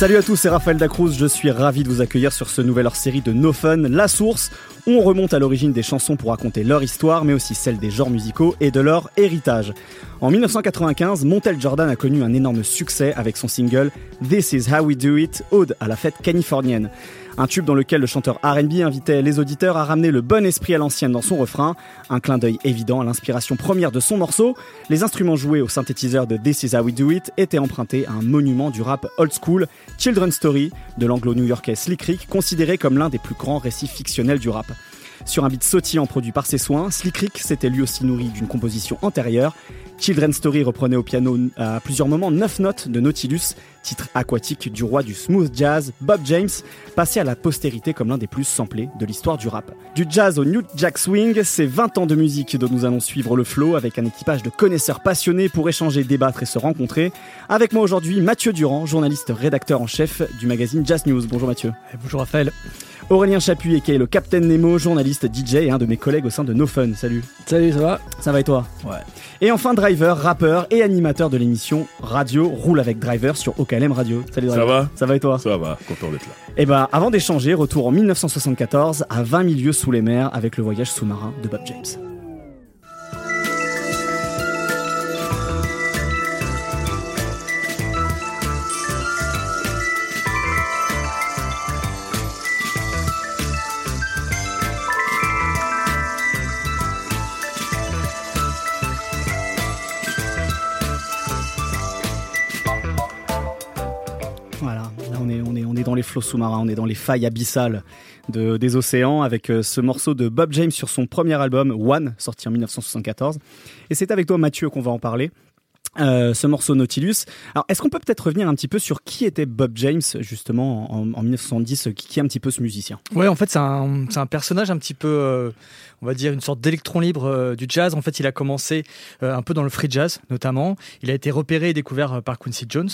Salut à tous, c'est Raphaël Dacruz. Je suis ravi de vous accueillir sur ce nouvel hors-série de No Fun, La Source, on remonte à l'origine des chansons pour raconter leur histoire, mais aussi celle des genres musicaux et de leur héritage. En 1995, Montel Jordan a connu un énorme succès avec son single This Is How We Do It, ode à la fête californienne. Un tube dans lequel le chanteur RB invitait les auditeurs à ramener le bon esprit à l'ancienne dans son refrain, un clin d'œil évident à l'inspiration première de son morceau. Les instruments joués au synthétiseur de This Is How We Do It étaient empruntés à un monument du rap old school, Children's Story, de l'anglo-new-yorkais Slick Rick, considéré comme l'un des plus grands récits fictionnels du rap. Sur un beat sautillant produit par ses soins, Slick Rick s'était lui aussi nourri d'une composition antérieure. Children's Story reprenait au piano à plusieurs moments neuf notes de Nautilus, titre aquatique du roi du smooth jazz, Bob James, passé à la postérité comme l'un des plus samplés de l'histoire du rap. Du jazz au New Jack Swing, c'est 20 ans de musique dont nous allons suivre le flow avec un équipage de connaisseurs passionnés pour échanger, débattre et se rencontrer. Avec moi aujourd'hui, Mathieu Durand, journaliste rédacteur en chef du magazine Jazz News. Bonjour Mathieu. bonjour Raphaël. Aurélien Chapuis, qui est le Captain Nemo, journaliste DJ et un de mes collègues au sein de No Fun. Salut. Salut, ça va? Ça va et toi? Ouais. Et enfin, Driver, rappeur et animateur de l'émission Radio Roule avec Driver sur OKLM Radio. Salut Driver. Ça va? Ça va et toi? Ça va, content d'être là. Et eh bah, ben, avant d'échanger, retour en 1974 à 20 milieux sous les mers avec le voyage sous-marin de Bob James. Les flots sous-marins, on est dans les failles abyssales de, des océans avec euh, ce morceau de Bob James sur son premier album One, sorti en 1974. Et c'est avec toi Mathieu qu'on va en parler. Euh, ce morceau Nautilus. Alors, est-ce qu'on peut peut-être revenir un petit peu sur qui était Bob James, justement, en, 1970, qui, est un petit peu ce musicien? Ouais, en fait, c'est un, un, personnage un petit peu, euh, on va dire, une sorte d'électron libre euh, du jazz. En fait, il a commencé un peu dans le free jazz, notamment. Il a été repéré et découvert par Quincy Jones,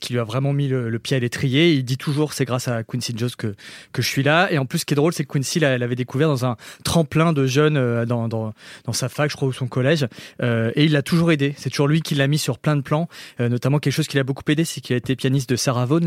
qui lui a vraiment mis le, pied à l'étrier. Il dit toujours, c'est grâce à Quincy Jones que, que je suis là. Et en plus, ce qui est drôle, c'est que Quincy l'avait découvert dans un tremplin de jeunes dans, dans, dans, sa fac, je crois, ou son collège. et il l'a toujours aidé. C'est toujours lui qui l'a mis sur plein de plans, euh, notamment quelque chose qui l'a beaucoup aidé, c'est qu'il a été pianiste de Sarah Vaughan,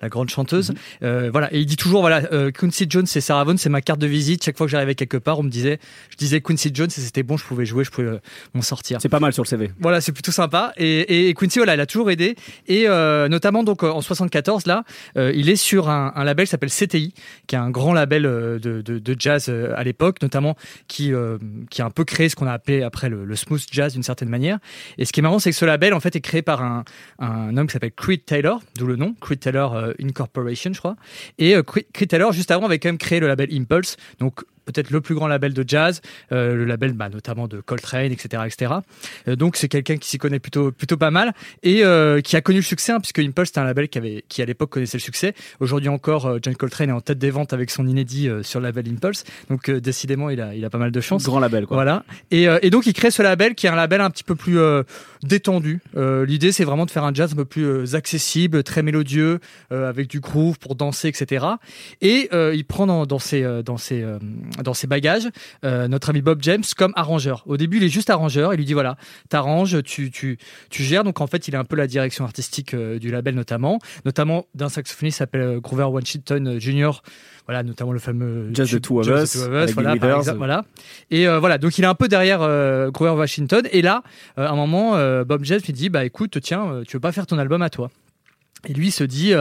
la, grande chanteuse. Mhm. Euh, voilà, et il dit toujours voilà, euh, Quincy Jones et Sarah Vaughan, c'est ma carte de visite. Chaque fois que j'arrivais quelque part, on me disait, je disais Quincy Jones et c'était bon, je pouvais jouer, je pouvais m'en sortir. C'est pas mal sur le CV. Voilà, c'est plutôt sympa. Et, Quincy, voilà, il a toujours aidé. Et notamment donc en 74 là, il est sur un, label qui s'appelle CTI, qui est un grand label de, jazz à l'époque, notamment qui qui a un peu créé ce qu'on a appelé après le, le smooth jazz d'une certaine manière. Et ce qui est marrant, c'est que ce label en fait est créé par un, un homme qui s'appelle Creed Taylor, d'où le nom, Creed Taylor euh, Incorporation, je crois. Et euh, Creed Taylor, juste avant, avait quand même créé le label Impulse. Donc peut-être le plus grand label de jazz, euh, le label bah, notamment de Coltrane, etc. etc. Euh, donc c'est quelqu'un qui s'y connaît plutôt, plutôt pas mal et euh, qui a connu le succès, hein, puisque Impulse c'était un label qui, avait, qui à l'époque connaissait le succès. Aujourd'hui encore, John Coltrane est en tête des ventes avec son inédit sur le label Impulse. Donc décidément, il a, il a pas mal de chance. Grand label, quoi. Voilà. Et, et donc il crée ce label qui est un label un petit peu plus détendu. L'idée c'est vraiment de faire un jazz un peu plus accessible, très mélodieux, avec du groove pour danser, etc. Et il prend dans, dans ses, dans ses dans ses bagages euh, notre ami Bob James comme arrangeur. Au début, il est juste arrangeur. Il lui dit voilà, t'arranges, tu, tu, tu gères. Donc en fait, il a un peu la direction artistique euh, du label notamment, notamment d'un saxophoniste qui s'appelle euh, Grover Washington Jr. Voilà, notamment le fameux Jazz the Two of Us, voilà, voilà, Et voilà, donc il est un peu derrière Grover Washington. Et là, à un moment, Bob James lui dit bah écoute, tiens, tu veux pas faire ton album à toi? Et lui se dit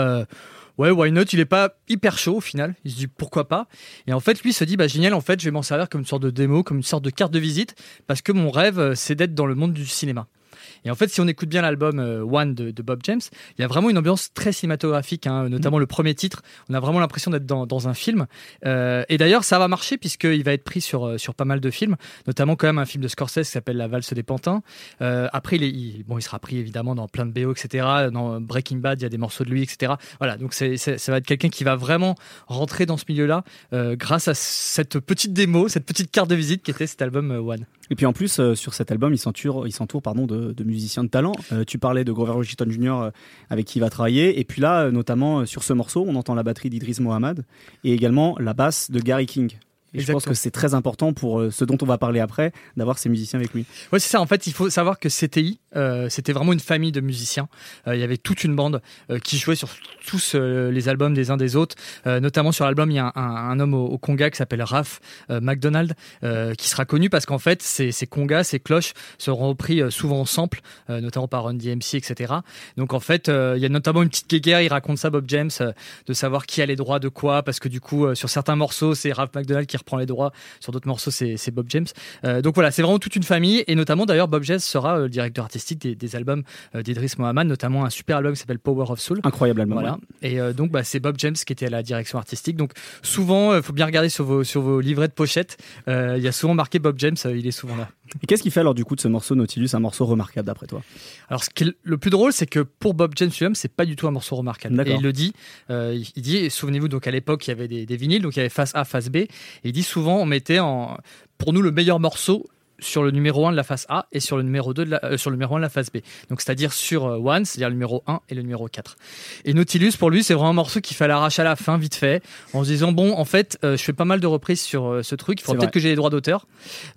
ouais, why not? Il est pas hyper chaud au final. Il se dit pourquoi pas? Et en fait, lui se dit bah génial. En fait, je vais m'en servir comme une sorte de démo, comme une sorte de carte de visite, parce que mon rêve, euh, c'est d'être dans le monde du cinéma. Et en fait, si on écoute bien l'album euh, One de, Bob James, il y a vraiment une ambiance très cinématographique, hein, notamment mm. le premier titre. On a vraiment l'impression d'être dans, un film. Euh, et d'ailleurs, ça va marcher puisqu'il va être pris sur, euh, sur pas mal de films, notamment quand même un film de Scorsese qui s'appelle La valse des pantins. après, il, bon, il sera pris évidemment dans plein de BO, etc. Dans Breaking Bad, il y a des morceaux de lui, etc. Voilà, donc ça va être quelqu'un qui va vraiment rentrer dans ce milieu-là grâce à cette petite démo, cette petite carte de visite qui était cet album One. Et puis en plus, sur cet album, il s'entoure, il s'entoure de, de musicien de talent. Euh, tu parlais de Grover Washington Jr. Euh, avec qui il va travailler. Et puis là, euh, notamment sur ce morceau, on entend la batterie d'Idris Mohamed et également la basse de Gary King. Et je pense que c'est très important pour ce dont on va parler après, d'avoir ces musiciens avec lui. Oui, c'est ça. En fait, il faut savoir que CTI, c'était vraiment une famille de musiciens. il y avait toute une bande qui jouait sur tous les albums des uns des autres. notamment sur l'album, il y a un, homme au, conga qui s'appelle Raph McDonald, qui sera connu parce qu'en fait, ces, ces congas, ces cloches seront repris souvent en sample, notamment par Run DMC, etc. Donc en fait, il y a notamment une petite guéguerre. Il raconte ça, Bob James, de savoir qui a les droits de quoi, parce que du coup, sur certains morceaux, c'est Raph McDonald qui reprend les droits. Sur d'autres morceaux, c'est Bob James. Euh, donc voilà, c'est vraiment toute une famille. Et notamment, d'ailleurs, Bob James sera euh, le directeur artistique des, albums euh, d'Idris Mohamed, notamment un super album qui s'appelle Power of Soul. Incroyable album. Voilà. Et donc, bah, c'est Bob James qui était à la direction artistique. Donc souvent, il faut bien regarder sur vos, sur vos livrets de pochette. Il y a souvent marqué Bob James, il est souvent là. Et qu'est-ce qui fait alors du coup de ce morceau Nautilus un morceau remarquable d'après toi? Alors ce qui est le plus drôle, c'est que pour Bob James lui-même, c'est pas du tout un morceau remarquable. Et il le dit, il dit, souvenez-vous donc à l'époque il y avait des, des, vinyles, donc il y avait face A, face B. Et il dit souvent on mettait en, pour nous le meilleur morceau sur le numéro 1 de la face A et sur le numéro 2 de la, euh, sur le numéro 1 de la face B. Donc c'est-à-dire sur euh, One, c'est-à-dire le numéro 1 et le numéro 4. Et Nautilus pour lui, c'est vraiment un morceau qu'il fallait arracher à la fin vite fait en se disant bon, en fait, euh, je fais pas mal de reprises sur ce truc, il faudrait peut-être que j'ai les droits d'auteur.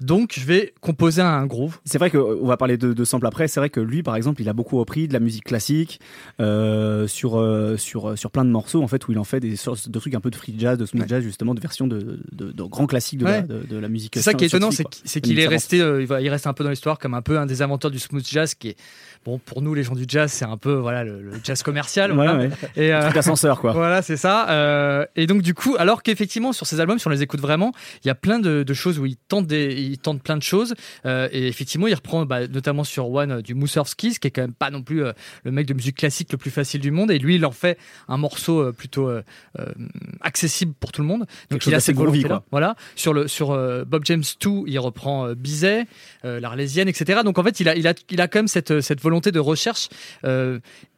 Donc je vais composer un groove. C'est vrai qu'on va parler de, de sample après, c'est vrai que lui par exemple, il a beaucoup repris de la musique classique sur sur sur plein de morceaux en fait où il en fait des sortes de trucs un peu de free jazz, de smooth jazz justement, de versions de, de, grands classiques de, la, de, la musique. C'est ça qui est étonnant, c'est qu'il est resté euh, il, reste un peu dans l'histoire comme un peu un des inventeurs du smooth jazz qui est bon pour nous les gens du jazz c'est un peu voilà le, jazz commercial ouais, et euh, ascenseur quoi. voilà c'est ça. Euh, et donc du coup alors qu'effectivement sur ces albums si on les écoute vraiment il y a plein de, choses où il tente des, il tente plein de choses. Et effectivement il reprend bah, notamment sur One du Mussorgsky qui est quand même pas non plus le mec de musique classique le plus facile du monde. Et lui il en fait un morceau plutôt accessible pour tout le monde. Donc il a ses volontés là voilà. Sur le sur Bob James 2 il reprend Bizet euh, l'Arlésienne, etc. Donc en fait, il a, il a, quand même cette, cette volonté de recherche.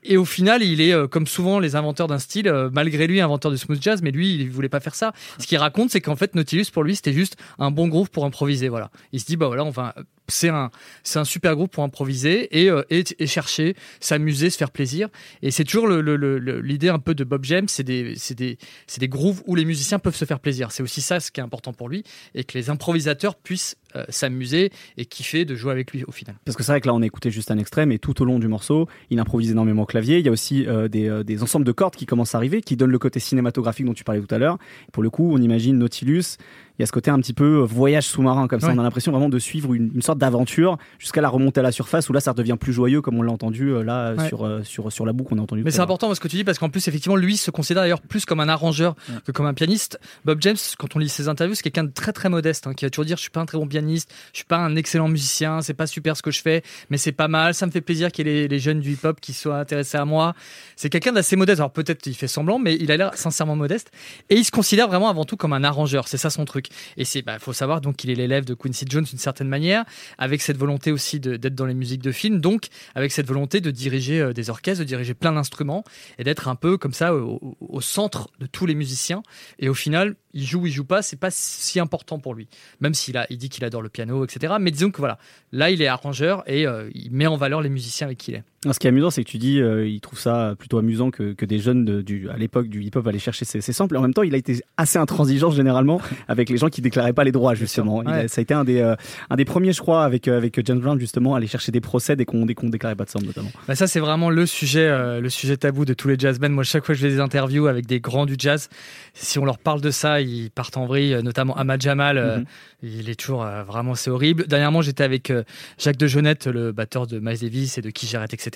Euh, et au final, il est euh, comme souvent les inventeurs d'un style, malgré lui inventeur de smooth jazz, mais lui, il voulait pas faire ça. Ce qu'il raconte, c'est qu'en fait, Nautilus pour lui, c'était juste un bon groove pour improviser. Voilà. Il se dit bah voilà, on va c'est un, c'est un super groupe pour improviser et, et, chercher, s'amuser, se faire plaisir. Et c'est toujours l'idée un peu de Bob James, c'est des, c'est des, c'est des grooves où les musiciens peuvent se faire plaisir. C'est aussi ça ce qui est important pour lui et que les improvisateurs puissent s'amuser et kiffer de jouer avec lui au final. Parce que c'est vrai que là on a écouté juste un extrait, mais tout au long du morceau, il improvise énormément Il y a aussi euh, euh, des, ensembles de cordes qui commencent à arriver, qui donnent le côté cinématographique dont tu parlais tout à l'heure. Pour le coup, on imagine Nautilus il y a ce côté un petit peu euh, voyage sous-marin comme ça. On a l'impression vraiment de suivre une, sorte d'aventure jusqu'à la remontée à la surface où là ça redevient plus joyeux comme on l'a entendu euh, là sur, euh, sur, sur la boucle qu'on a entendu. Mais c'est important ce que tu dis parce qu'en plus effectivement lui se considère d'ailleurs plus comme un arrangeur que comme un pianiste. Bob James, quand on lit ses interviews, c'est quelqu'un de très très modeste hein, qui va toujours dire je suis pas un très bon pianiste, je suis pas un excellent musicien, c'est pas super ce que je fais, mais c'est pas mal, ça me fait plaisir qu'il y ait les, jeunes du hip-hop qui soient intéressés à moi. C'est quelqu'un d'assez modeste. Alors peut-être il fait semblant, mais il a l'air sincèrement modeste et il se considère vraiment avant tout comme un arrangeur. C'est ça son truc. Et c'est bah, faut savoir donc qu'il est l'élève de Quincy Jones d'une certaine manière, avec cette volonté aussi d'être dans les musiques de film, donc avec cette volonté de diriger euh, des orchestres, de diriger plein d'instruments et d'être un peu comme ça au, centre de tous les musiciens. Et au final, il joue ou il joue pas, c'est pas si important pour lui. Même s'il a, il dit qu'il adore le piano, etc. Mais disons que voilà, là il est arrangeur et euh, il met en valeur les musiciens avec qui il est. ce qui est amusant, c'est que tu dis, euh, il trouve ça plutôt amusant que, que des jeunes de, du, à l'époque du hip-hop allaient chercher ses, samples. Et en même temps, il a été assez intransigeant généralement avec les gens qui déclaraient pas les droits justement. ça a été un des, euh, un des premiers, je crois, avec avec James Brown justement, à aller chercher des procès dès qu'on dès qu'on déclarait pas de samples notamment. Bah ça, c'est vraiment le sujet, le sujet tabou de tous les jazzmen. Moi, chaque fois que je fais des interviews avec des grands du jazz, si on leur parle de ça, ils partent en vrille euh, notamment Ahmad Jamal. Euh, mhm. Il est toujours euh, vraiment, c'est horrible. Dernièrement, j'étais avec Jacques de Jonette, le batteur de Miles Davis et de Qui j'arrête, etc.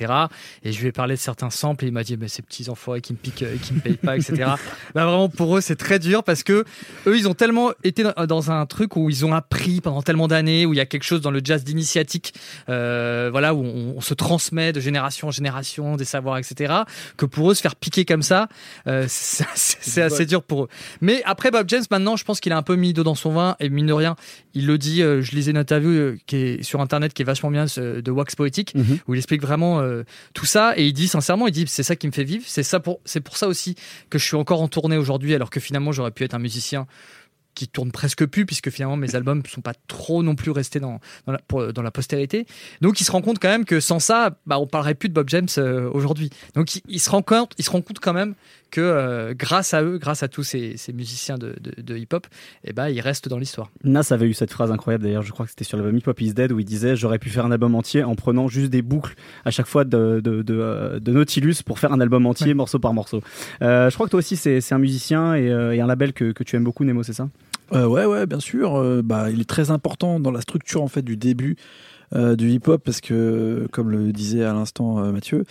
Et je lui ai parlé de certains samples et il m'a dit, mais ces petits enfoirés qui me piquent et qui me payent pas, etc. bah, vraiment, pour eux, c'est très dur parce que eux, ils ont tellement été dans un truc où ils ont appris pendant tellement d'années, où il y a quelque chose dans le jazz d'initiatique, voilà, où on, se transmet de génération en génération des savoirs, etc. Que pour eux, se faire piquer comme ça, c'est assez dur pour eux. Mais après Bob James, maintenant, je pense qu'il a un peu mis d'eau dans son vin et mine de rien, il le dit. Euh, je lisais une interview euh, qui est sur internet qui est vachement bien de Wax Poetic mhm. où il explique vraiment euh, tout ça et il dit sincèrement, il dit c'est ça qui me fait vivre. C'est ça pour c'est pour ça aussi que je suis encore en tournée aujourd'hui alors que finalement j'aurais pu être un musicien qui tourne presque plus puisque finalement mes albums sont pas trop non plus restés dans, dans, la, dans la postérité. Donc il se rend compte quand même que sans ça, bah, on parlerait plus de Bob James euh, aujourd'hui. Donc il, il, se rend compte, il se rend compte quand même que euh, grâce à eux, grâce à tous ces, ces musiciens de, de, de hip-hop, eh ben, ils restent dans l'histoire. Nas avait eu cette phrase incroyable d'ailleurs, je crois que c'était sur l'album Hip Hop Is Dead où il disait j'aurais pu faire un album entier en prenant juste des boucles à chaque fois de, de, de, euh, Nautilus pour faire un album entier, ouais. morceau par morceau. Euh, je crois que toi aussi c'est un musicien et, et, un label que, que tu aimes beaucoup, Nemo, c'est ça? Euh, Ouais, ouais, bien sûr. Euh, bah, il est très important dans la structure en fait du début euh, du hip-hop parce que, comme le disait à l'instant euh, Mathieu,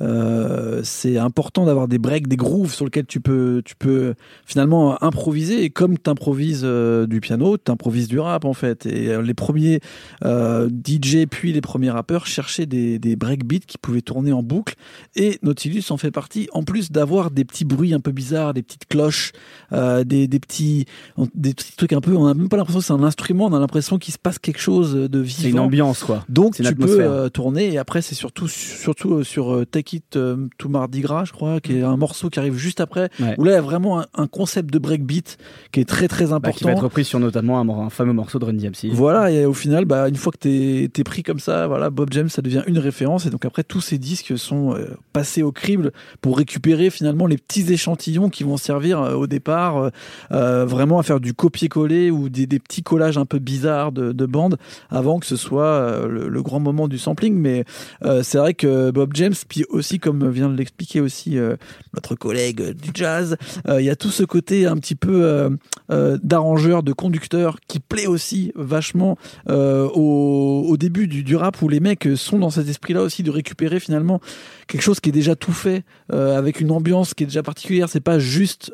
euh, c'est important d'avoir des breaks, des grooves sur lesquels tu peux, tu peux finalement improviser. Et comme tu improvises euh, du piano, tu improvises du rap en fait. Et les premiers DJ puis les premiers rappeurs cherchaient des, des breakbeats qui pouvaient tourner en boucle. Et Nautilus en fait partie, en plus d'avoir des petits bruits un peu bizarres, des petites cloches, des, des, petits, des petits trucs un peu. On n'a même pas l'impression que c'est un instrument, on a l'impression qu'il se passe quelque chose de vivant. C'est une ambiance quoi. Donc tu peux euh, tourner et après c'est surtout surtout euh, sur euh, Take It euh, to Mardi Gras, je crois, qui est un morceau qui arrive juste après ouais. où là il y a vraiment un, un, concept de breakbeat qui est très très important. Bah, qui va être repris sur notamment un, un fameux morceau de Run DMC. Voilà et au final bah une fois que t'es es pris comme ça, voilà Bob James ça devient une référence et donc après tous ces disques sont passés au crible pour récupérer finalement les petits échantillons qui vont servir au départ vraiment à faire du copier-coller ou des, des, petits collages un peu bizarres de, de bandes avant que ce soit le, le, grand moment du sampling, mais euh, c'est vrai que Bob James, puis aussi comme vient de l'expliquer aussi euh, notre collègue du jazz, euh, il y a tout ce côté un petit peu euh, euh, d'arrangeur, de conducteur qui plaît aussi vachement euh, au, début du, rap où les mecs sont dans cet esprit-là aussi de récupérer finalement quelque chose qui est déjà tout fait avec une ambiance qui est déjà particulière. C'est pas juste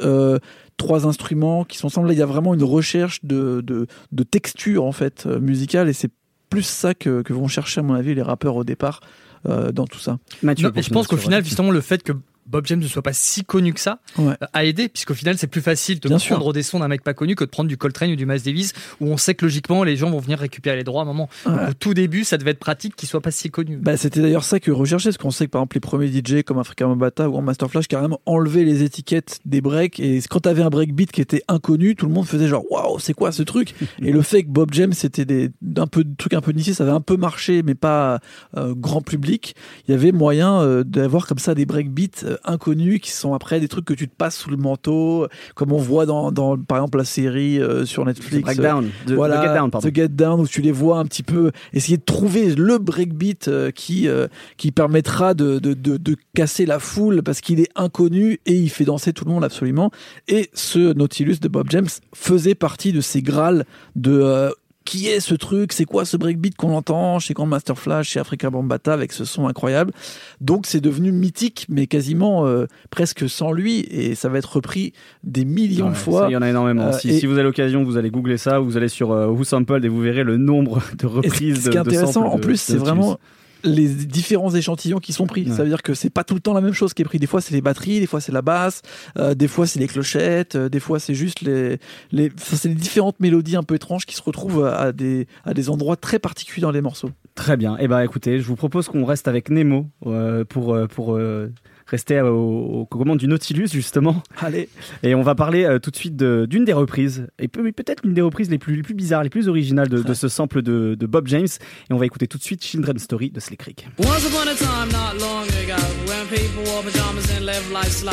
trois instruments qui sont ensemble. Il y a vraiment une recherche de, de, de texture en fait musicale et c'est plus ça que, que, vont chercher à mon avis les rappeurs au départ euh, dans tout ça. Mathieu, non, je pense qu'au final justement le fait que Bob James ne soit pas si connu que ça ouais. a aidé puisqu'au final c'est plus facile de Bien prendre sûr. des sons d'un mec pas connu que de prendre du Coltrane ou du Miles Davis où on sait que logiquement les gens vont venir récupérer les droits à un moment ouais. au tout début ça devait être pratique qu'il soit pas si connu bah, c'était d'ailleurs ça que recherchait parce qu'on sait que par exemple les premiers DJ comme Africa Mobata ou Master Flash carrément enlevaient les étiquettes des breaks et quand tu avais un breakbeat qui était inconnu tout le monde faisait genre waouh c'est quoi ce truc? Et le fait que Bob James c'était des un peu de trucs un peu initiés ça avait un peu marché mais pas euh, grand public il y avait moyen euh, d'avoir comme ça des breakbeats euh, inconnus qui sont après des trucs que tu te passes sous le manteau, comme on voit dans, dans par exemple la série euh, sur Netflix. Breakdown, euh, voilà, The Get Down, pardon. The Get Down, où tu les vois un petit peu essayer de trouver le breakbeat euh, qui euh, qui permettra de, de, de, de casser la foule parce qu'il est inconnu et il fait danser tout le monde absolument. Et ce Nautilus de Bob James faisait partie de ces grâles de euh, qui est ce truc, c'est quoi ce breakbeat qu'on entend chez Grandmaster Flash, chez Africa Bambata avec ce son incroyable? Donc c'est devenu mythique, mais quasiment euh, presque sans lui, et ça va être repris des millions ouais, de fois. Il y en a énormément. Euh, si, et... si, vous avez l'occasion, vous allez googler ça, vous allez sur euh, Who Sampled et vous verrez le nombre de reprises. ce qui est intéressant, en plus, c'est vraiment les différents échantillons qui sont pris. Ouais. Ça veut dire que c'est pas tout le temps la même chose qui est pris. Des fois c'est les batteries, des fois c'est la basse, euh, des fois c'est les clochettes, euh, des fois c'est juste les, les, enfin, c'est les différentes mélodies un peu étranges qui se retrouvent à des, à des endroits très particuliers dans les morceaux. Très bien. Et eh ben écoutez, je vous propose qu'on reste avec Nemo euh, pour pour euh, rester aux, aux commandes du Nautilus justement. Allez. Et on va parler euh, tout de suite d'une des reprises et peut-être l'une des reprises les plus, les plus bizarres, les plus originales de, de ce sample de, de, Bob James. Et on va écouter tout de suite Children's Story de Slick Rick. Once upon a time not long ago when people wore pajamas and lived life slow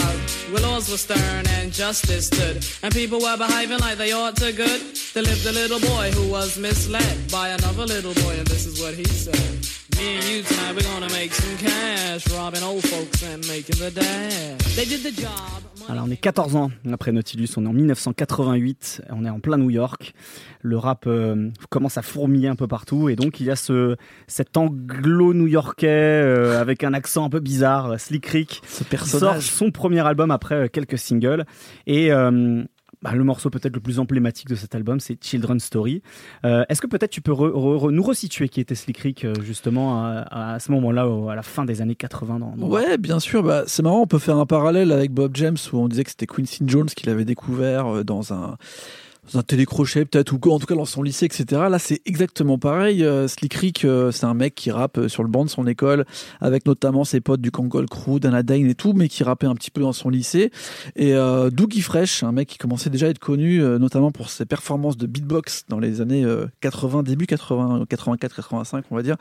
where laws were stern and justice stood and people were behaving like they ought to good there lived a little boy who was misled by another little boy and this is what he said Me and you tonight, we're gonna make some cash, robbing old folks and making the dash. They did the job. Alors on est 14 ans après Nautilus, on est en 1988, on est en plein New York. Le rap euh, commence à fourmiller un peu partout et donc il y a ce cet anglo-new-yorkais euh, avec un accent un peu bizarre, Slick Rick, ce personnage sort son premier album après euh, quelques singles et euh, bah, le morceau peut-être le plus emblématique de cet album, c'est Children's Story. Euh, Est-ce que peut-être tu peux re, re, nous resituer qui était Slick Rick euh, justement à, à ce moment-là, à la fin des années 80 dans, dans Ouais, bien sûr. Bah, c'est marrant, on peut faire un parallèle avec Bob James où on disait que c'était Quincy Jones qui l'avait découvert euh, dans un un télécrochet peut-être ou en tout cas dans son lycée etc là c'est exactement pareil. Euh, Slick Rick euh, c'est un mec qui rappe euh, sur le banc de son école avec notamment ses potes du Kangol Crew Dana Dane et tout mais qui rappait un petit peu dans son lycée. Et euh, Doogie Fresh un mec qui commençait déjà à être connu euh, notamment pour ses performances de beatbox dans les années euh, 80 début 80 84 85 on va dire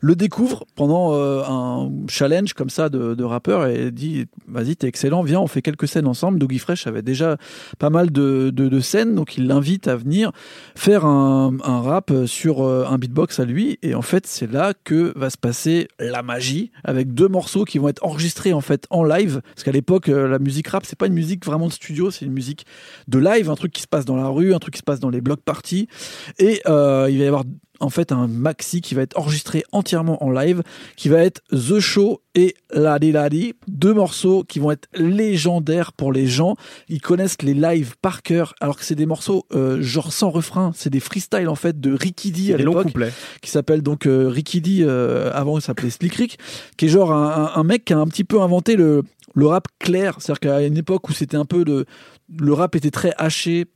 le découvre pendant euh, un challenge comme ça de, rappeur et dit vas-y t'es excellent viens on fait quelques scènes ensemble Doogie Fresh avait déjà pas mal de, de scènes donc il l'invite à venir faire un, rap sur euh, un beatbox à lui. Et en fait c'est là que va se passer la magie avec deux morceaux qui vont être enregistrés en fait en live. Parce qu'à l'époque euh, la musique rap c'est pas une musique vraiment de studio c'est une musique de live. Un truc qui se passe dans la rue un truc qui se passe dans les blocs parties. Et euh, il va y avoir en fait un maxi qui va être enregistré entièrement en live, qui va être The Show et Ladi Ladi, deux morceaux qui vont être légendaires pour les gens. Ils connaissent les lives par cœur, alors que c'est des morceaux euh, genre sans refrain, c'est des freestyles en fait de Ricky D à l'époque qui s'appelle donc euh, Ricky D, euh, avant il s'appelait Slick Rick, qui est genre un, un- un mec qui a un petit peu inventé le, le rap clair, c'est-à-dire qu'à une époque où c'était un peu le, le rap était très haché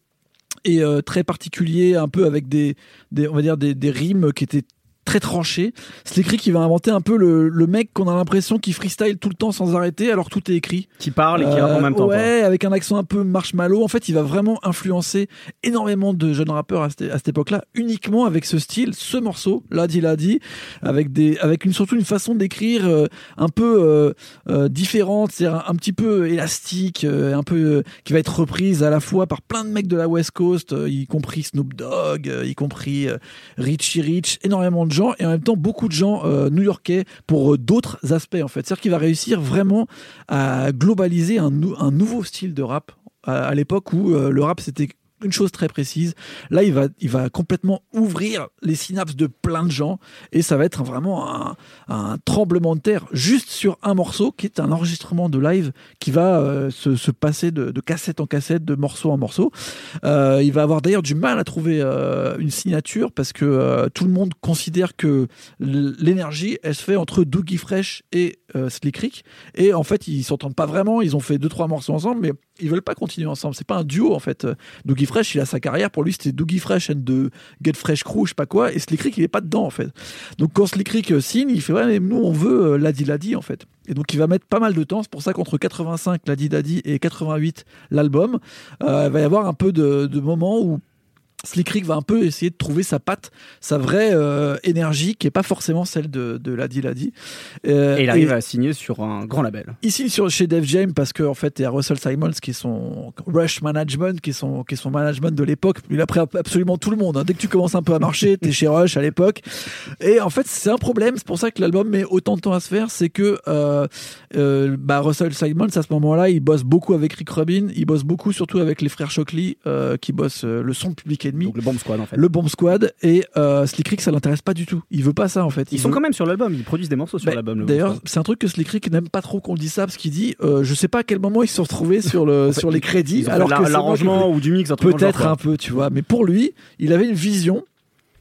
et euh, très particulier, un peu avec des, des on va dire des, des rimes qui étaient très tranchées. Slick Rick qui va inventer un peu le, le mec qu'on a l'impression qui freestyle tout le temps sans arrêter alors tout est écrit. Qui parle et qui Euh, rappe en même temps. quoi. Ouais, avec un accent un peu marshmallow. En fait, il va vraiment influencer énormément de jeunes rappeurs à cette, à cette époque-là, uniquement avec ce style, ce morceau, Ladi Ladi, avec des, avec une surtout une façon d'écrire euh, un peu euh, euh, différente, c'est un, un petit peu élastique, euh, un peu euh, qui va être reprise à la fois par plein de mecs de la West Coast, euh, y compris Snoop Dogg, euh, y compris euh, Richie Rich, énormément de gens et en même temps beaucoup de gens euh, new-yorkais pour euh, d'autres aspects en fait. C'est-à-dire qu'il va réussir vraiment à globaliser un, nou- un nouveau style de rap à, à l'époque où euh, le rap c'était une chose très précise. Là, il va, il va complètement ouvrir les synapses de plein de gens et ça va être vraiment un, tremblement de terre juste sur un morceau qui est un enregistrement de live qui va euh, se, se passer de, cassette en cassette, de morceau en morceau. Euh, il va avoir d'ailleurs du mal à trouver euh, une signature parce que tout le monde considère que l'énergie, elle se fait entre Doogie Fresh et Slick Rick. Et en fait, ils s'entendent pas vraiment. Ils ont fait deux, trois morceaux ensemble, mais ils veulent pas continuer ensemble. C'est pas un duo, en fait. Doogie Fresh, il a sa carrière. Pour lui, c'était Doogie Fresh and de Get Fresh Crew, je sais pas quoi. Et Slick il est pas dedans, en fait. Donc, quand Slick euh, signe, il fait, ouais, mais nous, on veut euh, Ladi Ladi, en fait. Et donc, il va mettre pas mal de temps. C'est pour ça qu'entre 85, Ladi Ladi, et 88, l'album, euh, il va y avoir un peu de, de moments où Slick Rick va un peu essayer de trouver sa patte, sa vraie euh, énergie, qui est pas forcément celle de, de Ladi Ladi. Euh, Et il arrive à signer sur un grand label. il signe sur, chez Def Jam parce qu'en en fait, il y a Russell Simons qui est son Rush Management, qui est son, qui est son management de l'époque. Il a pris absolument tout le monde. hein. Dès que tu commences un peu à marcher, t'es chez Rush à l'époque. Et en fait, c'est un problème. C'est pour ça que l'album met autant de temps à se faire. C'est que euh, bah, Russell Simons, à ce moment-là, il bosse beaucoup avec Rick Rubin. Il bosse beaucoup surtout avec les frères Shockley qui bossent le son Public Donc le Bomb Squad en fait. Le Bomb Squad et euh, Slick Rick, ça l'intéresse pas du tout. Il veut pas ça en fait. Ils Il sont veut- quand même sur l'album, ils produisent des morceaux sur bah, l'album. D'ailleurs, c'est un truc que Slick Rick n'aime pas trop qu'on le dise ça parce qu'il dit euh, je sais pas à quel moment ils se sont retrouvés sur le En fait, sur les crédits Ils alors la- que l'arrangement ou du mix, peut-être un peu, tu vois, mais pour lui, il avait une vision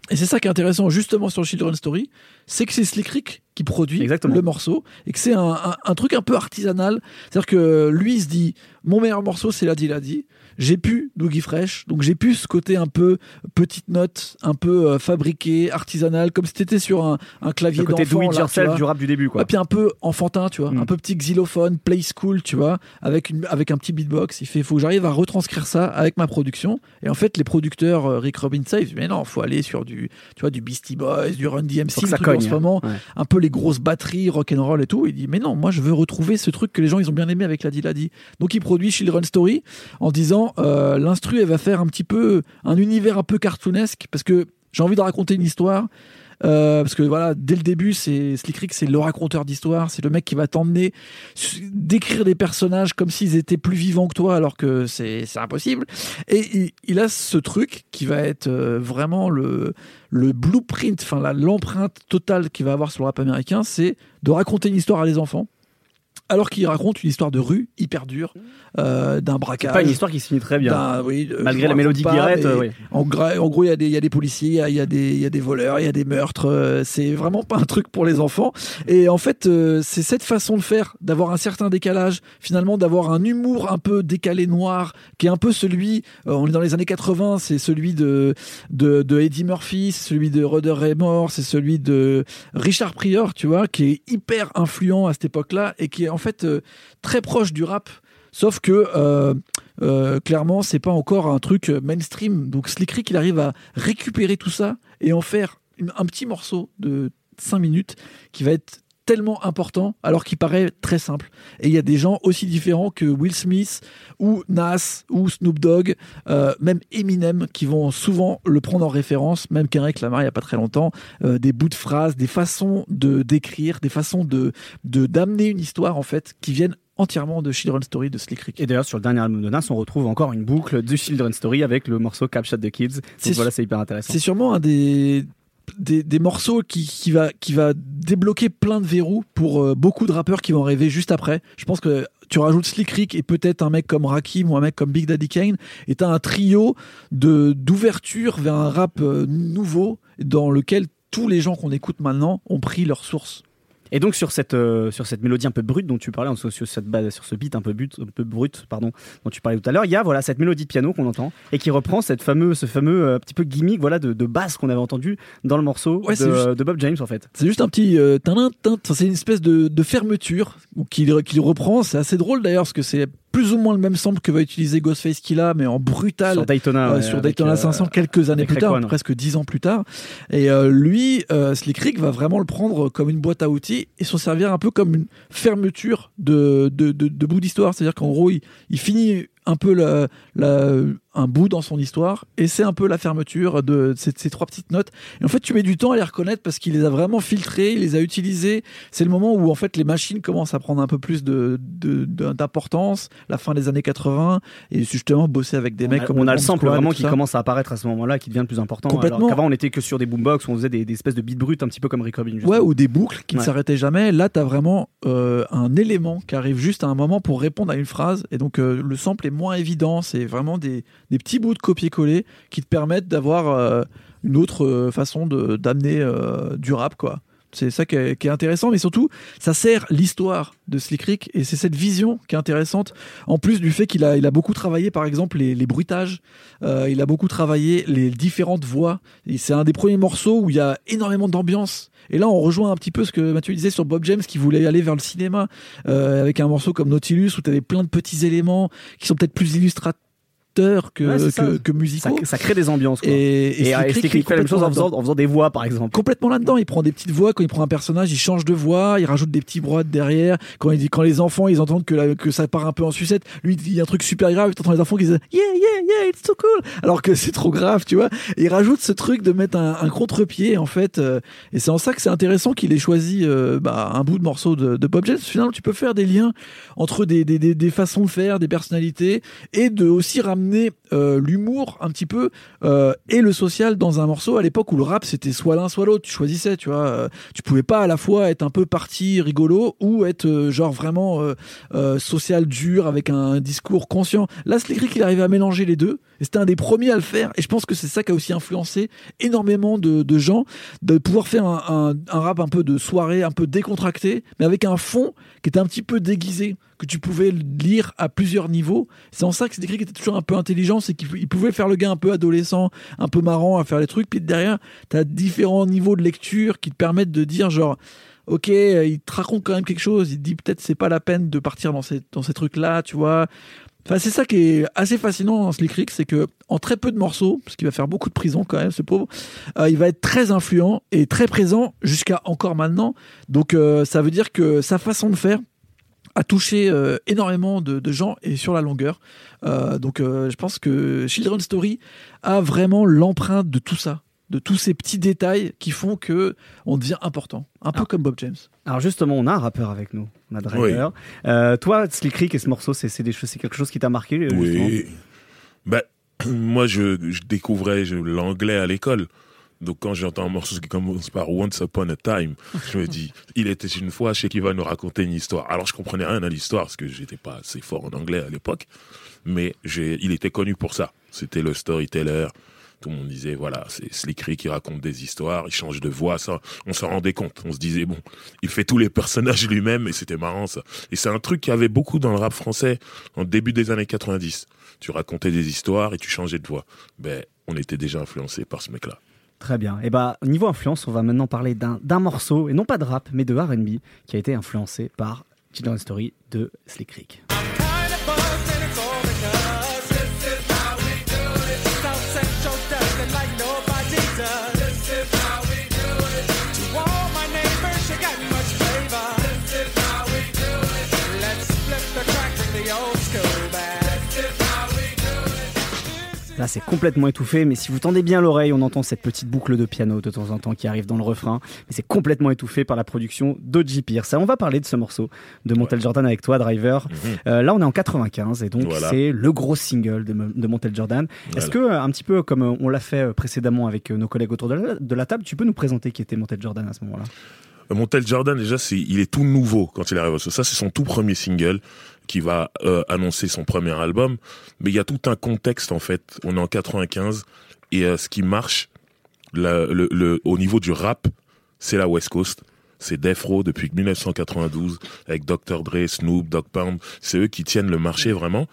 et c'est ça qui est intéressant justement sur Children's Story, c'est que c'est Slick Rick qui produit Exactement. le morceau et que c'est un, un- un truc un peu artisanal, c'est-à-dire que lui il se dit mon meilleur morceau c'est Ladi Ladi. J'ai pu Doogie Fresh, donc j'ai pu ce côté un peu petite note, un peu euh, fabriqué, artisanal, comme si t'étais sur un, un clavier Le côté d'enfant. do it yourself du rap du début quoi. Ouais, puis un peu enfantin, tu vois, Mm. un peu petit xylophone, play school, tu vois, avec une, avec un petit beatbox. Il fait, faut que j'arrive à retranscrire ça avec ma production. Et en fait, les producteurs euh, Rick Rubin disent, mais non, faut aller sur du, tu vois, du Beastie Boys, du Run DMC, ça truc en cogne. ce moment, Ouais. un peu les grosses batteries, rock and roll et tout. Il dit, mais non, moi, je veux retrouver ce truc que les gens ils ont bien aimé avec Ladi Ladi. Donc, il produit Children's Story en disant, euh, l'instru, elle va faire un petit peu un univers un peu cartoonesque parce que j'ai envie de raconter une histoire. Euh, parce que voilà, dès le début, c'est Slick c'est le raconteur d'histoire, c'est le mec qui va t'emmener décrire des personnages comme s'ils étaient plus vivants que toi, alors que c'est impossible. Et il, a ce truc qui va être euh, vraiment le le blueprint, enfin l'empreinte totale qu'il va avoir sur le rap américain, c'est de raconter une histoire à des enfants alors qu'il raconte une histoire de rue hyper dure, euh, d'un braquage. Pas une histoire qui se finit très bien. oui, Malgré la mélodie pas, euh, oui. En, gros, il y, a des- il y a des policiers, il y a- il y, a des- voleurs, il y a des meurtres. euh, c'est vraiment pas un truc pour les enfants. Et en fait, euh, c'est cette façon de faire, d'avoir un certain décalage, finalement, d'avoir un humour un peu décalé noir, qui est un peu celui, on est dans les années 80, c'est celui de, de, de Eddie Murphy, c'est celui de Rudder Raymore, c'est celui de Richard Pryor, tu vois, qui est hyper influent à cette époque-là et qui est en fait euh, très proche du rap. Sauf que euh, euh, clairement, c'est pas encore un truc mainstream. Donc Slick Rick, il arrive à récupérer tout ça et en faire un petit morceau de 5 minutes qui va être tellement important alors qu'il paraît très simple. Et il y a des gens aussi différents que Will Smith ou Nas ou Snoop Dogg, euh, même Eminem, qui vont souvent le prendre en référence, même Kendrick Lamar il n'y a pas très longtemps, euh, des bouts de phrases, des façons de d'écrire, des façons de de d'amener une histoire en fait qui viennent entièrement de Children's Story de Slick Rick. Et d'ailleurs, sur le dernier album de Nas, on retrouve encore une boucle du Children's Story avec le morceau Capture the Kids. Donc C'est voilà, c'est hyper intéressant. C'est sûrement un des, des, des morceaux qui, qui, va, qui va débloquer plein de verrous pour euh, beaucoup de rappeurs qui vont rêver juste après. Je pense que tu rajoutes Slick Rick et peut-être un mec comme Rakim ou un mec comme Big Daddy Kane et t'as un trio de d'ouverture vers un rap euh, nouveau dans lequel tous les gens qu'on écoute maintenant ont pris leur source. Et donc sur cette euh, sur cette mélodie un peu brute dont tu parlais, sur, sur cette base, sur ce beat un peu but, un peu brut, pardon, dont tu parlais tout à l'heure, il y a voilà cette mélodie de piano qu'on entend et qui reprend cette fameux ce fameux euh, petit peu gimmick voilà de, de basse qu'on avait entendu dans le morceau Ouais, c'est de, juste- de Bob James en fait. C'est juste un petit euh, c'est une espèce de, de fermeture qu'il qu'il reprend. C'est assez drôle d'ailleurs parce que c'est plus ou moins le même sample que va utiliser Ghostface Killah, mais en brutal. sur Daytona. euh, sur avec, Daytona euh, 500 quelques années plus tard, presque dix ans plus tard. Et euh, lui, euh, Slick Rick va vraiment le prendre comme une boîte à outils et s'en servir un peu comme une fermeture de, de, de, de bout d'histoire. C'est-à-dire qu'en gros, il, il finit un peu la, la- un bout dans son histoire et c'est un peu la fermeture de ces, ces trois petites notes. Et en fait, tu mets du temps à les reconnaître parce qu'il les a vraiment filtrées, il les a utilisées. C'est le moment où en fait les machines commencent à prendre un peu plus de d'importance, la fin des années 80 et justement bosser avec des On mecs a, comme on a le sample vraiment qui ça. commence à apparaître à ce moment-là, qui devient de plus important. Complètement. Alors qu'avant on était que sur des boombox, où on faisait des, des espèces de beats bruts un petit peu comme Rick Rubin. Ouais, ou des boucles qui ne s'arrêtaient jamais. Là, tu as vraiment euh, un élément qui arrive juste à un moment pour répondre à une phrase. Et donc, euh, le sample est moins évident. C'est vraiment des, des petits bouts de copier-coller qui te permettent d'avoir euh, une autre euh, façon d'amener euh, du rap, quoi. C'est ça qui est, intéressant, mais surtout, ça sert l'histoire de Slick Rick et c'est cette vision qui est intéressante. En plus du fait qu'il a, il a beaucoup travaillé, par exemple, les, bruitages, il a beaucoup travaillé les différentes voix. C'est un des premiers morceaux où il y a énormément d'ambiance. Et là, on rejoint un petit peu ce que Mathieu disait sur Bob James qui voulait aller vers le cinéma avec un morceau comme Nautilus où tu avais plein de petits éléments qui sont peut-être plus que, Ouais, que, que ça, musicaux. ça crée des ambiances. Quoi. Et, Et, et Rick fait la même chose en faisant, en faisant des voix par exemple. complètement là-dedans. Il prend des petites voix quand il prend un personnage, il change de voix, il rajoute des petits broides derrière. Quand il dit, quand les enfants ils entendent que, la- que ça part un peu en sucette, lui il dit un truc super grave, t'entends les enfants qui disent yeah yeah yeah it's so cool, alors que c'est trop grave, tu vois. Et il rajoute ce truc de mettre un, un contre-pied en fait. euh, et c'est en ça que c'est intéressant qu'il ait choisi euh, bah, un bout de morceau de, de Bob James. Finalement, tu peux faire des liens entre des, des, des, des façons de faire, des personnalités, et de aussi ramener euh, l'humour un petit peu euh, et le social dans un morceau. À l'époque où le rap c'était soit l'un soit l'autre tu choisissais tu vois euh, tu pouvais pas à la fois être un peu parti rigolo ou être genre vraiment social dur avec un discours conscient. Là Slick il arrivait à mélanger les deux et c'était un des premiers à le faire et je pense que c'est ça qui a aussi influencé énormément de, de gens de pouvoir faire un, un, un rap un peu de soirée un peu décontracté mais avec un fond qui était un petit peu déguisé que tu pouvais lire à plusieurs niveaux. C'est en ça que Slick Rick était toujours un peu intelligent, c'est qu'il il pouvait faire le gars un peu adolescent, un peu marrant à faire les trucs, puis derrière, tu as différents niveaux de lecture qui te permettent de dire genre ok, euh, il te raconte quand même quelque chose, il te dit peut-être c'est pas la peine de partir dans ces, dans ces trucs-là, tu vois. Enfin, c'est ça qui est assez fascinant dans Slick Rick, c'est que en très peu de morceaux, parce qu'il va faire beaucoup de prison quand même, ce pauvre, euh, il va être très influent et très présent jusqu'à encore maintenant. Donc euh, ça veut dire que sa façon de faire a touché euh, énormément de, de gens et sur la longueur. Euh, donc euh, je pense que Children's Story a vraiment l'empreinte de tout ça, de tous ces petits détails qui font que on devient important, un peu comme Bob James. Alors justement, on a un rappeur avec nous, on a Driver. Euh, toi, Slick Rick et ce morceau, c'est c'est des choses, c'est quelque chose qui t'a marqué justement? Oui. Ben, moi, je, je découvrais je- l'anglais à l'école. Donc quand j'entends un morceau qui commence par Once Upon a Time, je me dis, il était une fois, je sais qu'il va nous raconter une histoire. Alors je comprenais rien à l'histoire parce que j'étais pas assez fort en anglais à l'époque, mais il était connu pour ça. C'était le storyteller. Tout le monde disait, voilà, c'est Slick Rick qui raconte des histoires, il change de voix, ça. On s'en rendait compte. On se disait, bon, il fait tous les personnages lui-même et c'était marrant, ça. Et c'est un truc qu'il y avait beaucoup dans le rap français en début des années 90. Tu racontais des histoires et tu changeais de voix. Ben, on était déjà influencé par ce mec-là. Très bien. Et bah, niveau influence, on va maintenant parler d'un morceau, et non pas de rap, mais de RB, qui a été influencé par Children's Story de Slick Rick. Là, c'est complètement étouffé, mais si vous tendez bien l'oreille, on entend cette petite boucle de piano de temps en temps qui arrive dans le refrain. Mais c'est complètement étouffé par la production d'O.G. Pierce. on va parler de ce morceau de Montel Jordan avec toi, Driver. Mhm. Euh, là, on est en 95 et donc c'est le gros single de, Montel Jordan. Est-ce que, euh, un petit peu comme on l'a fait euh, précédemment avec nos collègues autour de la, table, tu peux nous présenter qui était Montel Jordan à ce moment-là? Montel Jordan, déjà, il est tout nouveau quand il arrive. Ça, c'est son tout premier single qui va euh, annoncer son premier album. Mais il y a tout un contexte en fait. On est en 95 et euh, ce qui marche le, au niveau du rap, c'est la West Coast. C'est Death Row depuis 1992 avec Dr. Dre, Snoop, Dogg Pound. C'est eux qui tiennent le marché vraiment.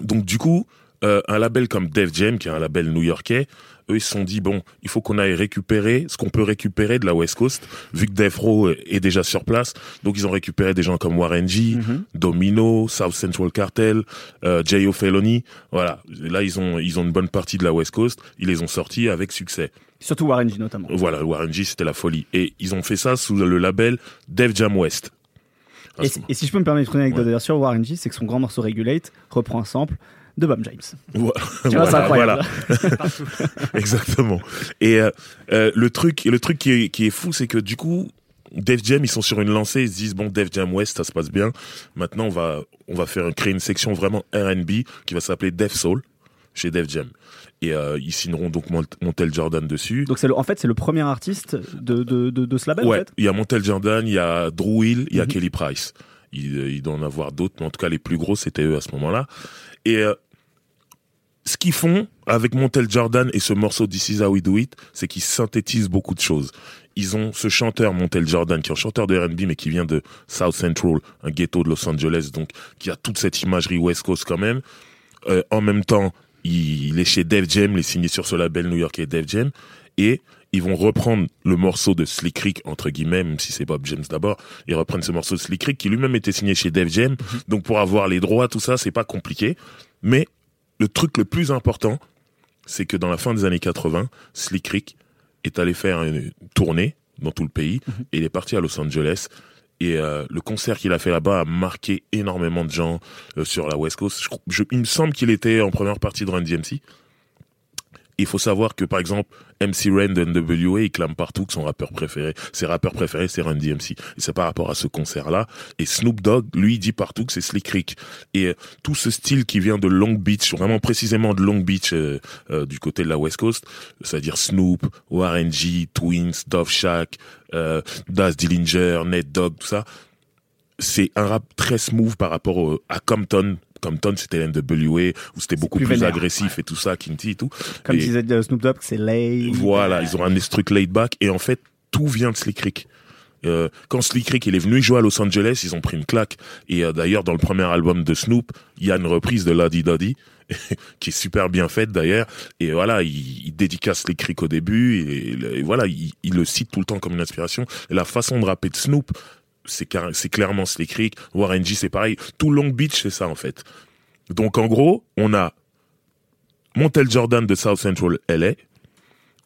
Donc du coup, euh, un label comme Def Jam, qui est un label new-yorkais, eux ils se sont dit bon, il faut qu'on aille récupérer ce qu'on peut récupérer de la West Coast, vu que Death Row est déjà sur place. Donc ils ont récupéré des gens comme Warren G, mhm. Domino, South Central Cartel, euh, J.O. Felony. Voilà, là ils ont ils ont une bonne partie de la West Coast. Ils les ont sortis avec succès. Surtout Warren G notamment. Voilà, Warren G c'était la folie. Et ils ont fait ça sous le label Def Jam West. Et, si je peux me permettre une anecdote ouais. sur Warren G, c'est que son grand morceau Regulate reprend un sample de Bob James. Voilà, c'est incroyable. Exactement. Et euh, euh, le truc, le truc qui est, qui est fou, c'est que du coup, Def Jam, ils sont sur une lancée, ils se disent bon, Def Jam West, ça se passe bien. Maintenant, on va, on va faire créer une section vraiment R&B qui va s'appeler Def Soul chez Def Jam. Et euh, ils signeront donc Montel Jordan dessus. Donc c'est en fait c'est le premier artiste de, de, de, ce label. Ouais, en fait? Il y a Montel Jordan, il y a Drew Hill, il y a mhm. Kelly Price. Il, il doit en avoir d'autres, mais en tout cas les plus gros c'était eux à ce moment-là. Et ce qu'ils font avec Montel Jordan et ce morceau This Is How We Do It, c'est qu'ils synthétisent beaucoup de choses. Ils ont ce chanteur Montel Jordan, qui est un chanteur de R&B, mais qui vient de South Central, un ghetto de Los Angeles, donc qui a toute cette imagerie West Coast quand même. Euh, en même temps, il, est chez Def Jam, il est signé sur ce label new-yorkais Def Jam, et ils vont reprendre le morceau de Slick Rick, entre guillemets, même si c'est Bob James d'abord, ils reprennent ce morceau de Slick Rick, qui lui-même était signé chez Def Jam, mhm. donc pour avoir les droits, tout ça, c'est pas compliqué, mais le truc le plus important, c'est que dans la fin des années 80, Slick Rick est allé faire une tournée dans tout le pays mhm. et il est parti à Los Angeles. Et euh, le concert qu'il a fait là-bas a marqué énormément de gens euh, sur la West Coast. il me semble qu'il était en première partie de Run DMC. Il faut savoir que par exemple MC Ren de NWA, il clame partout que son rappeur préféré, ses rappeurs préférés, c'est Run DMC. Et c'est par rapport à ce concert-là. Et Snoop Dogg, lui, dit partout que c'est Slick Rick. Et euh, tout ce style qui vient de Long Beach, vraiment précisément de Long Beach, euh, euh, du côté de la West Coast, c'est-à-dire Snoop, Warren G, Twins, Dove Shack, Daz Dillinger, Ned Dogg, tout ça, c'est un rap très smooth par rapport à Compton, Compton, c'était l'NWA, où c'était beaucoup plus, agressif et tout ça, Kinty et tout. Comme disait Snoop Dogg, c'est laid. Voilà, ils ont un truc laid back, et en fait, tout vient de Slick Rick. Euh, quand Slick Rick il est venu jouer à Los Angeles, ils ont pris une claque. Et euh, d'ailleurs, dans le premier album de Snoop, il y a une reprise de Lodi Doddy qui est super bien faite d'ailleurs. Et voilà, il, il dédicace Slick Rick au début et, voilà, il, il, le cite tout le temps comme une inspiration. Et la façon de rapper de Snoop, c'est clairement Slick Rick. Warren G, c'est pareil. Tout Long Beach, c'est ça en fait. Donc en gros, on a Montel Jordan de South Central LA,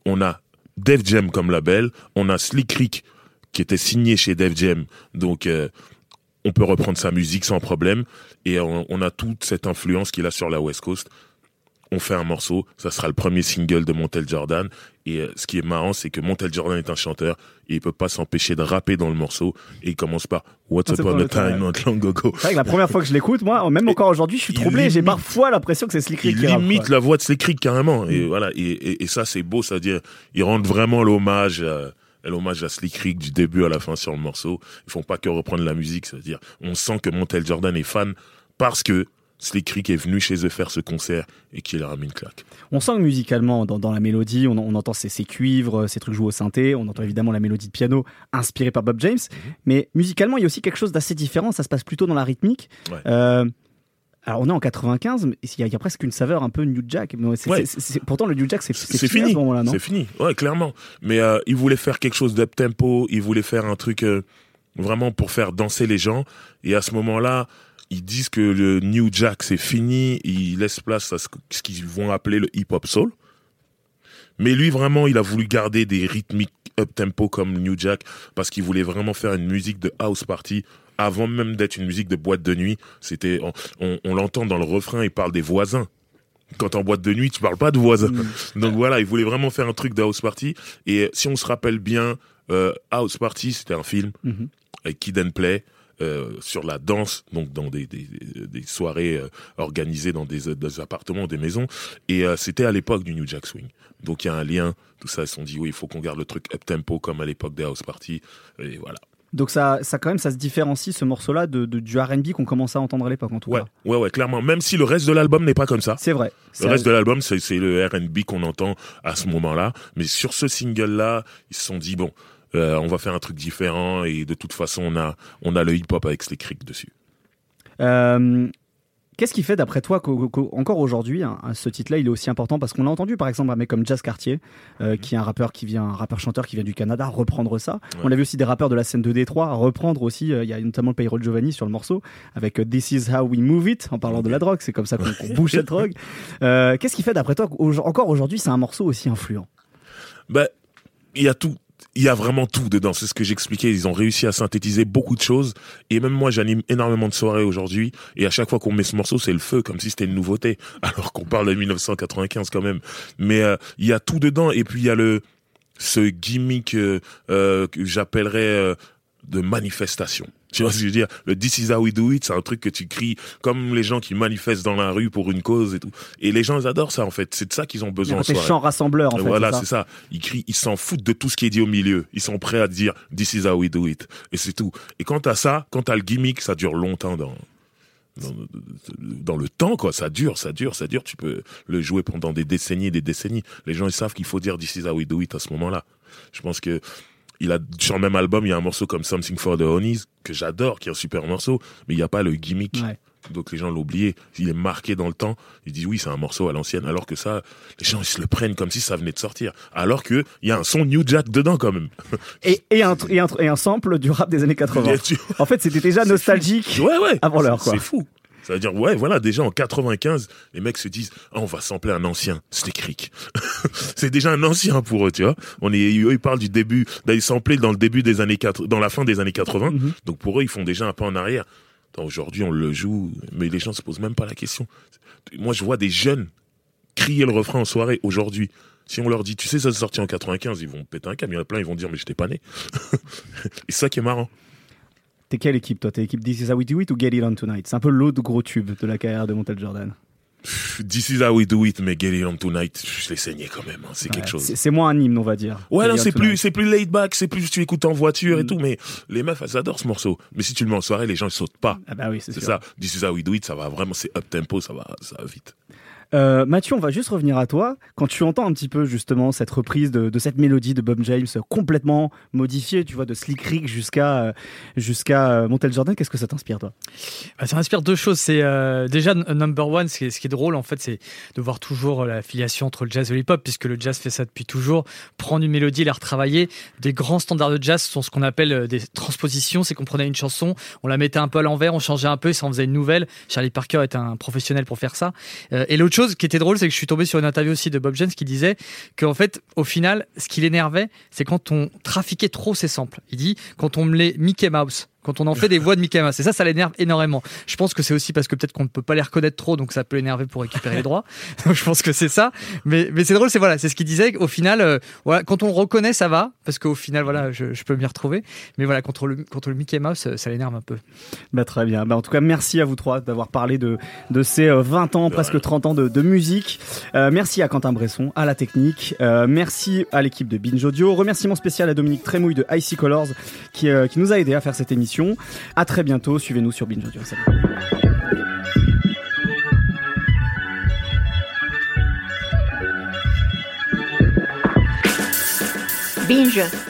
on a Def Jam comme label, on a Slick Rick qui était signé chez Def Jam, donc euh, on peut reprendre sa musique sans problème, et on, a toute cette influence qu'il a sur la West Coast. On fait un morceau, ça sera le premier single de Montel Jordan. Et euh, ce qui est marrant, c'est que Montel Jordan est un chanteur et il peut pas s'empêcher de rapper dans le morceau. Et il commence par What's upon upon a a time, not long ago. C'est vrai que la première fois que je l'écoute, moi, même encore aujourd'hui, je suis il troublé. J'ai parfois l'impression que c'est Slick Rick Il qui limite la voix de Slick Rick carrément. Et Mm. voilà. Et, et, et ça, c'est beau. C'est-à-dire, ils rendent vraiment l'hommage. à- L'hommage à Slick Rick du début à la fin sur le morceau. Ils font pas que reprendre la musique. C'est-à-dire, on sent que Montel Jordan est fan parce que Slick Rick est venu chez eux faire ce concert et qu'il leur a mis une claque. On sent que musicalement, dans, dans la mélodie, on, on entend ces, ces cuivres, ces trucs joués au synthé, on entend évidemment la mélodie de piano inspirée par Bob James, Mhm. mais musicalement, il y a aussi quelque chose d'assez différent, ça se passe plutôt dans la rythmique. Ouais. Euh, alors on est en 95, mais il y, a, il y a presque une saveur un peu New Jack. Mais c'est- Ouais. c'est- c'est- pourtant, le New Jack, c'est c'est C'est fini, fini. ce C'est fini, ouais, clairement. Mais euh, il voulait faire quelque chose d'up tempo, il voulait faire un truc euh, vraiment pour faire danser les gens. Et à ce moment-là, ils disent que le New Jack c'est fini, ils laissent place à ce, qu'ils vont appeler le hip hop soul. Mais lui vraiment, il a voulu garder des rythmiques up tempo comme New Jack parce qu'il voulait vraiment faire une musique de house party avant même d'être une musique de boîte de nuit. C'était, on, on- on l'entend dans le refrain, il parle des voisins. Quand en boîte de nuit, tu parles pas de voisins. Donc voilà, il voulait vraiment faire un truc de house party. Et si on se rappelle bien, euh, House Party, c'était un film Mhm. avec Kid and Play. Euh, sur la danse, donc dans des, des, des soirées euh, organisées dans des, des appartements, des maisons, et euh, c'était à l'époque du New Jack Swing. Donc il y a un lien, tout ça, ils se sont dit oui, il faut qu'on garde le truc up tempo comme à l'époque des house party, et voilà. Donc ça, ça quand même, ça se différencie ce morceau-là de, de- du R&B qu'on commençait à entendre à l'époque, en tout Ouais, cas. ouais, ouais, clairement. Même si le reste de l'album n'est pas comme ça. C'est vrai. Le reste de l'album, c'est c'est le R&B qu'on entend à ce moment-là. Mais sur ce single-là, ils se sont dit bon, euh, on va faire un truc différent et de toute façon, on a on a le hip-hop avec Slick Rick dessus. Euh, Qu'est-ce qui fait, d'après toi, qu'au- qu'au- encore aujourd'hui, hein, ce titre-là, il est aussi important? Parce qu'on l'a entendu, par exemple, un mec comme Jazz Cartier, euh, qui est un rappeur qui vient, un rappeur-chanteur qui vient du Canada, reprendre ça. Ouais. On a vu aussi des rappeurs de la scène de Détroit reprendre aussi. euh, Il y a notamment le Payroll Giovanni sur le morceau avec This Is How We Move It, en parlant de la drogue. C'est comme ça qu'on qu'on bouge cette drogue. Euh, Qu'est-ce qui fait, d'après toi, qu'encore aujourd'hui, c'est un morceau aussi influent? Ben, il y a tout. Il y a vraiment tout dedans. C'est ce que j'expliquais. Ils ont réussi à synthétiser beaucoup de choses. Et même moi, j'anime énormément de soirées aujourd'hui. Et à chaque fois qu'on met ce morceau, c'est le feu, comme si c'était une nouveauté. Alors qu'on parle de 1995 quand même. Mais euh, il y a tout dedans. Et puis il y a le ce gimmick euh, euh, que j'appellerais euh, de manifestation. Tu vois ce que je veux dire? Le This is how we do it, c'est un truc que tu cries comme les gens qui manifestent dans la rue pour une cause et tout. Et les gens ils adorent ça en fait. C'est de ça qu'ils ont besoin soirée. chant rassembleur, en fait. voilà, c'est c'est ça ça. Ils crient, ils s'en foutent de tout ce qui est dit au milieu. Ils sont prêts à dire This is how we do it. Et c'est tout. Et quand t'as ça, quand t'as le gimmick, ça dure longtemps dans, dans, dans le temps, quoi. Ça dure, ça dure, ça dure. Tu peux le jouer pendant des décennies et des décennies. Les gens, ils savent qu'il faut dire This is how we do it à ce moment-là. Je pense que il a, sur le même album, il y a un morceau comme Something for the Honeys, que j'adore, qui est un super morceau, mais il n'y a pas le gimmick. Ouais. Donc les gens l'ont oublié. Il est marqué dans le temps. Ils disent oui, c'est un morceau à l'ancienne. Alors que ça, les gens, ils se le prennent comme si ça venait de sortir. Alors que il y a un son New Jack dedans quand même. Et, et, un, et, un, et un sample du rap des années 80. Bien sûr. En fait, c'était déjà nostalgique. Ouais, ouais. Avant l'heure, quoi. C'est fou. Ça veut dire, ouais, voilà, déjà en 95, les mecs se disent, ah, on va sampler un ancien, Slick Rick. c'est déjà un ancien pour eux, tu vois. On est, eux, ils parlent du début, d'aller sampler dans le début des années 4, dans la fin des années 80. Mhm. Donc pour eux, ils font déjà un pas en arrière. Aujourd'hui, on le joue, mais les gens se posent même pas la question. Moi, je vois des jeunes crier le refrain en soirée aujourd'hui. Si on leur dit, tu sais, ça s'est sorti en 95, ils vont péter un câble. Il y en a plein, ils vont dire, mais j'étais pas né. Et c'est ça qui est marrant. T'es quelle équipe, toi? T'es équipe This Is How We Do It ou Get It On Tonight? C'est un peu l'autre gros tube de la carrière de Montel Jordan. This is how we do it, mais Get It On Tonight, je l'ai saigné quand même. hein. C'est Ouais, quelque chose. C'est moins un hymne, on va dire. Ouais, non, c'est plus, c'est plus laid back, c'est plus tu écoutes en voiture et Mm. tout, mais les meufs, elles adorent ce morceau. Mais si tu le mets en soirée, les gens, ils sautent pas. Ah bah oui, c'est ça. This is how we do it, ça va vraiment, c'est up tempo, ça va, ça va vite. Euh, Mathieu, on va juste revenir à toi. Quand tu entends un petit peu justement cette reprise de, cette mélodie de Bob James complètement modifiée, tu vois, de Slick Rick jusqu'à euh, jusqu'à euh, Montel Jordan, qu'est-ce que ça t'inspire, toi? Bah, ça inspire deux choses. C'est déjà number one. Ce qui est, ce qui est drôle en fait, c'est de voir toujours la filiation entre le jazz et le hip-hop, puisque le jazz fait ça depuis toujours. Prendre une mélodie, la retravailler. Des grands standards de jazz sont ce qu'on appelle des transpositions. C'est qu'on prenait une chanson, on la mettait un peu à l'envers, on changeait un peu, et ça en faisait une nouvelle. Charlie Parker est un professionnel pour faire ça. Et l'autre chose qui était drôle, c'est que je suis tombé sur une interview aussi de Bob James qui disait qu'en fait, au final, ce qui l'énervait, c'est quand on trafiquait trop ses samples. Il dit quand on me les Mickey Mouse quand on en fait des voix de Mickey Mouse. Et ça, ça l'énerve énormément. Je pense que c'est aussi parce que peut-être qu'on ne peut pas les reconnaître trop, donc ça peut l'énerver pour récupérer les droits. Donc je pense que c'est ça. Mais, c'est drôle, c'est voilà, c'est ce qu'il disait. Au final, euh, voilà, quand on reconnaît, ça va, parce qu'au final, voilà, je, je peux m'y retrouver. Mais voilà, contre le, contre le Mickey Mouse, euh, ça l'énerve un peu. Bah, très bien. Bah, en tout cas, merci à vous trois d'avoir parlé de, de ces euh, 20 ans, presque 30 ans de, musique. Euh, merci à Quentin Bresson, à la technique. Euh, merci à l'équipe de Binge Audio. Remerciement spécial à Dominique Trémouille de Icy Colors qui, euh, qui nous a aidé à faire cette À très bientôt. Suivez-nous sur Binge. Binge.